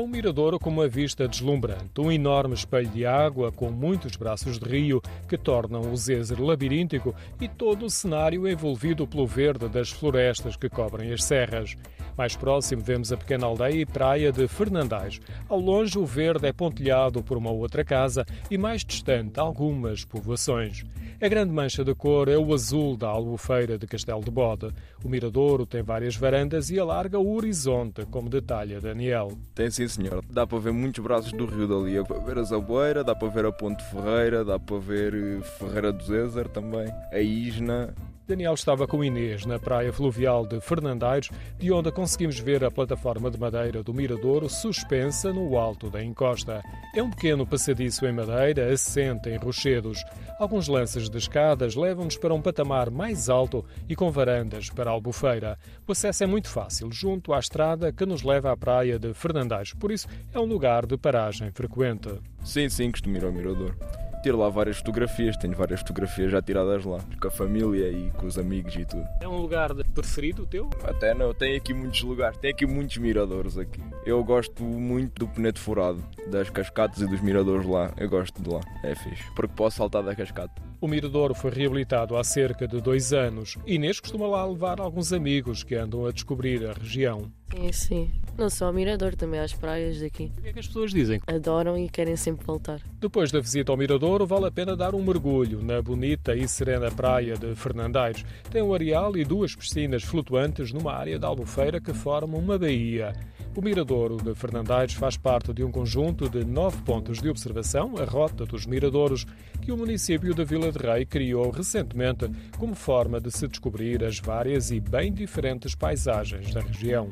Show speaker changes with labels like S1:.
S1: um miradouro com uma vista deslumbrante, um enorme espelho de água com muitos braços de rio que tornam o Zezer labiríntico e todo o cenário envolvido pelo verde das florestas que cobrem as serras. Mais próximo vemos a pequena aldeia e praia de Fernandais. Ao longe o verde é pontilhado por uma outra casa e mais distante algumas povoações. A grande mancha de cor é o azul da albufeira de Castelo de Bode. O miradouro tem várias varandas e alarga o horizonte, como detalha Daniel.
S2: Tem sim, senhor. Dá para ver muitos braços do rio dali. Dá para ver a Zaboeira, dá para ver a Ponte Ferreira, dá para ver eh, Ferreira do Zézer também, a Isna,
S1: Daniel estava com Inês na praia fluvial de Fernandeiros, de onde conseguimos ver a plataforma de madeira do Miradouro suspensa no alto da encosta. É um pequeno passadiço em madeira, assente em rochedos. Alguns lances de escadas levam-nos para um patamar mais alto e com varandas para a albufeira. O acesso é muito fácil, junto à estrada que nos leva à praia de Fernandeiros, por isso é um lugar de paragem frequente.
S2: Sim, sim, costumo ir ao Mirador tiro lá várias fotografias, tenho várias fotografias já tiradas lá, com a família e com os amigos e tudo.
S1: É um lugar preferido o teu?
S2: Até não, tem aqui muitos lugares, tem aqui muitos miradores aqui. Eu gosto muito do Penedo Furado, das cascatas e dos miradores lá, eu gosto de lá, é fixe, porque posso saltar da cascata.
S1: O Miradouro foi reabilitado há cerca de dois anos. Inês costuma lá levar alguns amigos que andam a descobrir a região.
S3: Sim, sim. Não só ao Mirador, também às praias daqui.
S1: O que é que as pessoas dizem?
S3: Adoram e querem sempre voltar.
S1: Depois da visita ao Miradouro, vale a pena dar um mergulho na bonita e serena praia de Fernandeiros. Tem um areal e duas piscinas flutuantes numa área de albufeira que forma uma baía. O Miradouro de Fernandeiros faz parte de um conjunto de nove pontos de observação, a Rota dos Miradouros, que o município da Vila de Rei criou recentemente como forma de se descobrir as várias e bem diferentes paisagens da região.